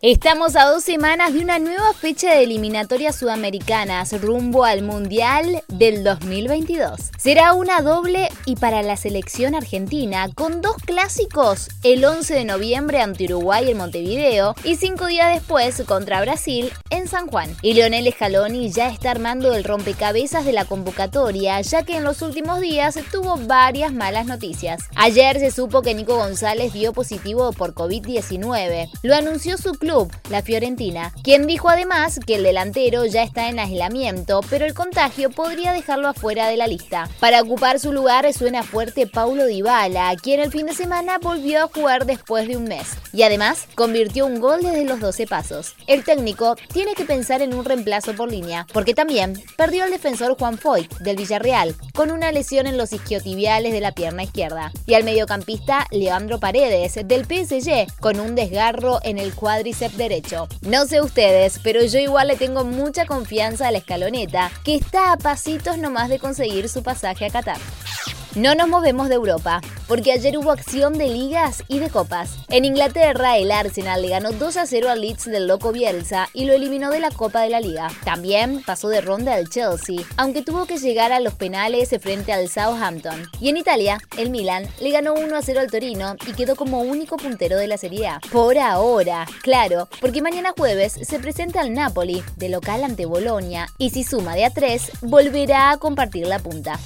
Estamos a dos semanas de una nueva fecha de eliminatorias sudamericanas rumbo al Mundial del 2022. Será una doble y para la selección argentina, con dos clásicos el 11 de noviembre ante Uruguay en Montevideo y cinco días después contra Brasil en San Juan. Y Leonel Scaloni ya está armando el rompecabezas de la convocatoria, ya que en los últimos días tuvo varias malas noticias. Ayer se supo que Nico González dio positivo por COVID-19. Lo anunció su club la Fiorentina, quien dijo además que el delantero ya está en aislamiento, pero el contagio podría dejarlo afuera de la lista. Para ocupar su lugar suena fuerte Paulo Dybala, quien el fin de semana volvió a jugar después de un mes y además convirtió un gol desde los 12 pasos. El técnico tiene que pensar en un reemplazo por línea, porque también perdió el defensor Juan Foyt del Villarreal con una lesión en los isquiotibiales de la pierna izquierda y al mediocampista Leandro Paredes del PSG con un desgarro en el cuádriceps derecho. No sé ustedes, pero yo igual le tengo mucha confianza a la escaloneta, que está a pasitos nomás de conseguir su pasaje a Qatar. No nos movemos de Europa, porque ayer hubo acción de ligas y de copas. En Inglaterra, el Arsenal le ganó 2 a 0 al Leeds del Loco Bielsa y lo eliminó de la Copa de la Liga. También pasó de ronda al Chelsea, aunque tuvo que llegar a los penales frente al Southampton. Y en Italia, el Milan le ganó 1 a 0 al Torino y quedó como único puntero de la Serie A. Por ahora, claro, porque mañana jueves se presenta al Napoli, de local ante Bolonia, y si suma de a 3, volverá a compartir la punta.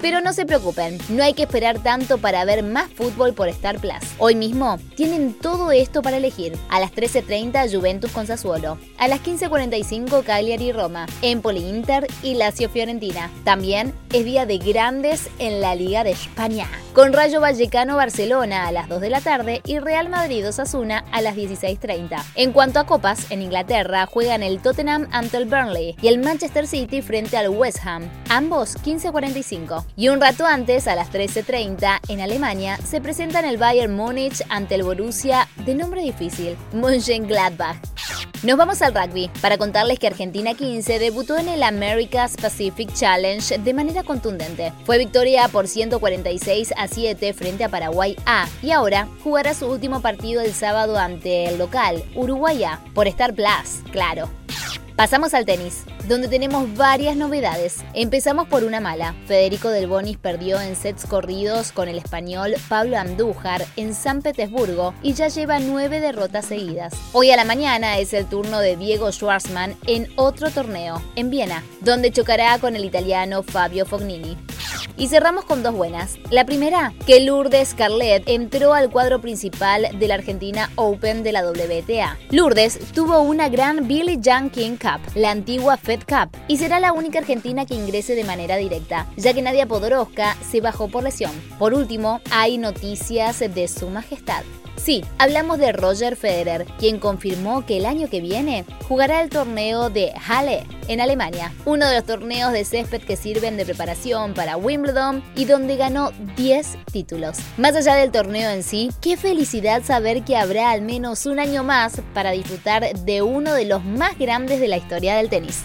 Pero no se preocupen, no hay que esperar tanto para ver más fútbol por Star Plus. Hoy mismo tienen todo esto para elegir. A las 13.30 Juventus con Sassuolo, a las 15.45 Cagliari Roma, Empoli Inter y Lazio Fiorentina. También es día de grandes en la Liga de España, con Rayo Vallecano Barcelona a las 2 de la tarde y Real Madrid Osasuna a las 16.30. En cuanto a copas, en Inglaterra juegan el Tottenham ante el Burnley y el Manchester City frente al West Ham, ambos 15.45. Y un rato antes, a las 13.30, en Alemania, se presentan el Bayern Múnich ante el Borussia, de nombre difícil, Mönchengladbach. Nos vamos al rugby para contarles que Argentina 15 debutó en el America's Pacific Challenge de manera contundente. Fue victoria por 146 a 7 frente a Paraguay A y ahora jugará su último partido el sábado ante el local, Uruguay A, por Star Plus, claro. Pasamos al tenis, donde tenemos varias novedades. Empezamos por una mala. Federico Del Bonis perdió en sets corridos con el español Pablo Andújar en San Petersburgo y ya lleva nueve derrotas seguidas. Hoy a la mañana es el turno de Diego Schwartzman en otro torneo, en Viena, donde chocará con el italiano Fabio Fognini. Y cerramos con dos buenas. La primera, que Lourdes Carlet entró al cuadro principal de la Argentina Open de la WTA. Lourdes tuvo una gran Billie Jean King Cup, la antigua Fed Cup, y será la única argentina que ingrese de manera directa, ya que Nadia Podoroska se bajó por lesión. Por último, hay noticias de su majestad. Sí, hablamos de Roger Federer, quien confirmó que el año que viene jugará el torneo de Halle en Alemania, uno de los torneos de césped que sirven de preparación para Wimbledon y donde ganó 10 títulos. Más allá del torneo en sí, qué felicidad saber que habrá al menos un año más para disfrutar de uno de los más grandes de la historia del tenis.